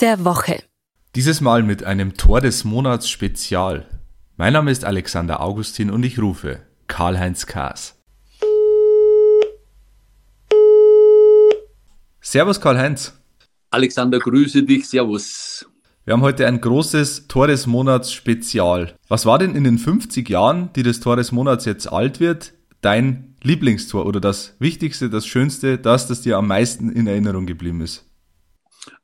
Der Woche. Dieses Mal mit einem Tor des Monats Spezial. Mein Name ist Alexander Augustin und ich rufe Karl-Heinz Kaas. Servus Karl-Heinz. Alexander, grüße dich, servus. Wir haben heute ein großes Tor des Monats Spezial. Was war denn in den 50 Jahren, die das Tor des Monats jetzt alt wird, dein Lieblingstor oder das Wichtigste, das Schönste, das, das dir am meisten in Erinnerung geblieben ist?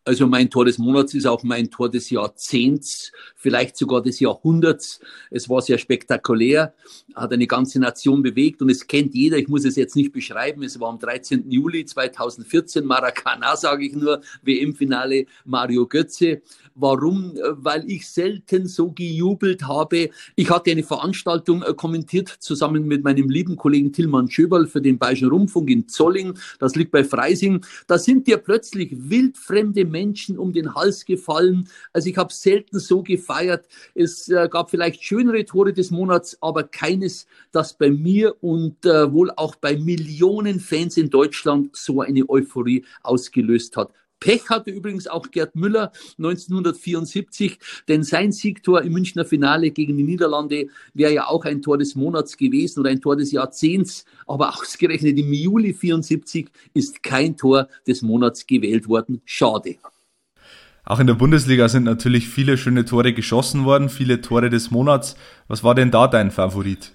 Also mein Tor des Monats ist auch mein Tor des Jahrzehnts, vielleicht sogar des Jahrhunderts. Es war sehr spektakulär, hat eine ganze Nation bewegt und es kennt jeder. Ich muss es jetzt nicht beschreiben. Es war am 13. Juli 2014, Maracana, sage ich nur, WM-Finale Mario Götze. Warum? Weil ich selten so gejubelt habe. Ich hatte eine Veranstaltung äh, kommentiert zusammen mit meinem lieben Kollegen Tilman Schöberl für den Bayerischen Rundfunk in Zolling. Das liegt bei Freising. Da sind dir plötzlich wildfremde Menschen um den Hals gefallen. Also ich habe selten so gefeiert. Es äh, gab vielleicht schönere Tore des Monats, aber keines, das bei mir und äh, wohl auch bei Millionen Fans in Deutschland so eine Euphorie ausgelöst hat. Pech hatte übrigens auch Gerd Müller 1974, denn sein Siegtor im Münchner Finale gegen die Niederlande wäre ja auch ein Tor des Monats gewesen oder ein Tor des Jahrzehnts. Aber ausgerechnet im Juli 74 ist kein Tor des Monats gewählt worden. Schade. Auch in der Bundesliga sind natürlich viele schöne Tore geschossen worden, viele Tore des Monats. Was war denn da dein Favorit?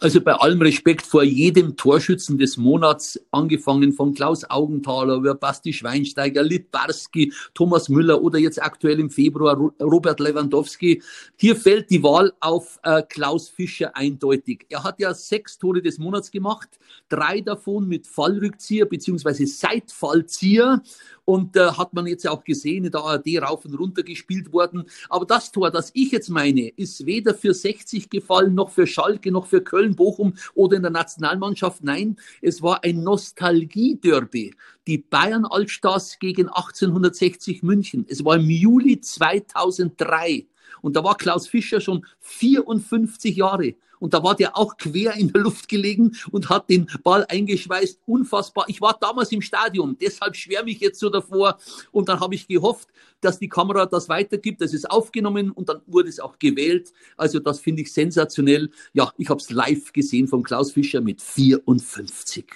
Also bei allem Respekt vor jedem Torschützen des Monats, angefangen von Klaus Augenthaler über Basti Schweinsteiger, Litbarski, Thomas Müller oder jetzt aktuell im Februar Robert Lewandowski. Hier fällt die Wahl auf äh, Klaus Fischer eindeutig. Er hat ja sechs Tore des Monats gemacht, drei davon mit Fallrückzieher beziehungsweise Seitfallzieher und äh, hat man jetzt auch gesehen, in der ARD rauf und runter gespielt worden. Aber das Tor, das ich jetzt meine, ist weder für 60 gefallen, noch für Schalke, noch für Köln, Bochum oder in der Nationalmannschaft. Nein, es war ein Nostalgie-Derby. Die Bayern Altstars gegen 1860 München. Es war im Juli 2003. Und da war Klaus Fischer schon 54 Jahre. Und da war der auch quer in der Luft gelegen und hat den Ball eingeschweißt. Unfassbar. Ich war damals im Stadion, deshalb schwärme ich jetzt so davor. Und dann habe ich gehofft, dass die Kamera das weitergibt. Das ist aufgenommen und dann wurde es auch gewählt. Also das finde ich sensationell. Ja, ich habe es live gesehen von Klaus Fischer mit 54.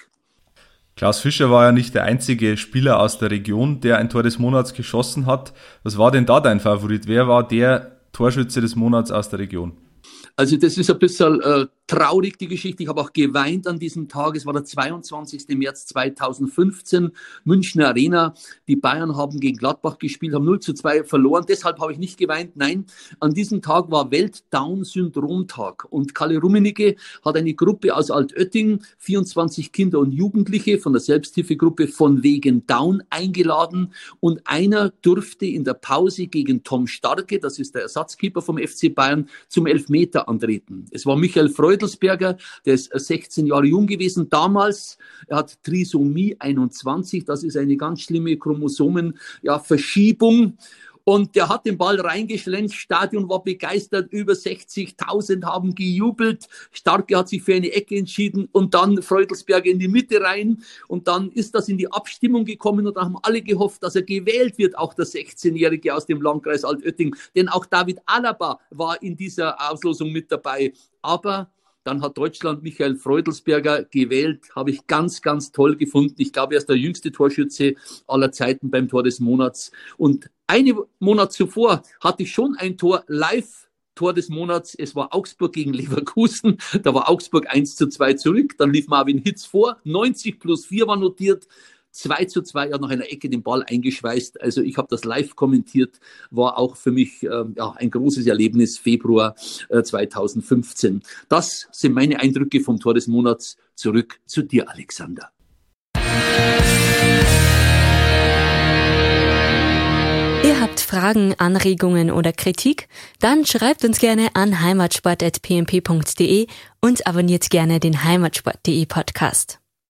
Klaus Fischer war ja nicht der einzige Spieler aus der Region, der ein Tor des Monats geschossen hat. Was war denn da dein Favorit? Wer war der Torschütze des Monats aus der Region? Also das ist ein bisschen äh, traurig, die Geschichte. Ich habe auch geweint an diesem Tag. Es war der 22. März 2015, Münchner Arena. Die Bayern haben gegen Gladbach gespielt, haben 0 zu 2 verloren. Deshalb habe ich nicht geweint. Nein, an diesem Tag war Welt-Down-Syndrom-Tag. Und Kalle Rummenigge hat eine Gruppe aus Altötting, 24 Kinder und Jugendliche von der Selbsthilfegruppe von wegen Down eingeladen. Und einer durfte in der Pause gegen Tom Starke, das ist der Ersatzkeeper vom FC Bayern, zum Elfmeter antreten. Es war Michael Freudelsberger, der ist 16 Jahre jung gewesen damals. Er hat Trisomie 21, das ist eine ganz schlimme Chromosomenverschiebung. Und der hat den Ball reingeschlenzt, Stadion war begeistert, über 60.000 haben gejubelt. Starke hat sich für eine Ecke entschieden und dann Freudelsberger in die Mitte rein. Und dann ist das in die Abstimmung gekommen und dann haben alle gehofft, dass er gewählt wird, auch der 16-Jährige aus dem Landkreis Altötting. Denn auch David Alaba war in dieser Auslosung mit dabei. Aber dann hat Deutschland Michael Freudelsberger gewählt, habe ich ganz, ganz toll gefunden. Ich glaube, er ist der jüngste Torschütze aller Zeiten beim Tor des Monats. Und einen Monat zuvor hatte ich schon ein Tor live Tor des Monats, es war Augsburg gegen Leverkusen. Da war Augsburg 1 zu 2 zurück. Dann lief Marvin Hitz vor. 90 plus 4 war notiert. 2 zu 2, er hat nach einer Ecke den Ball eingeschweißt. Also ich habe das live kommentiert, war auch für mich äh, ja, ein großes Erlebnis, Februar äh, 2015. Das sind meine Eindrücke vom Tor des Monats. Zurück zu dir, Alexander. Ihr habt Fragen, Anregungen oder Kritik? Dann schreibt uns gerne an heimatsport.pmp.de und abonniert gerne den heimatsport.de Podcast.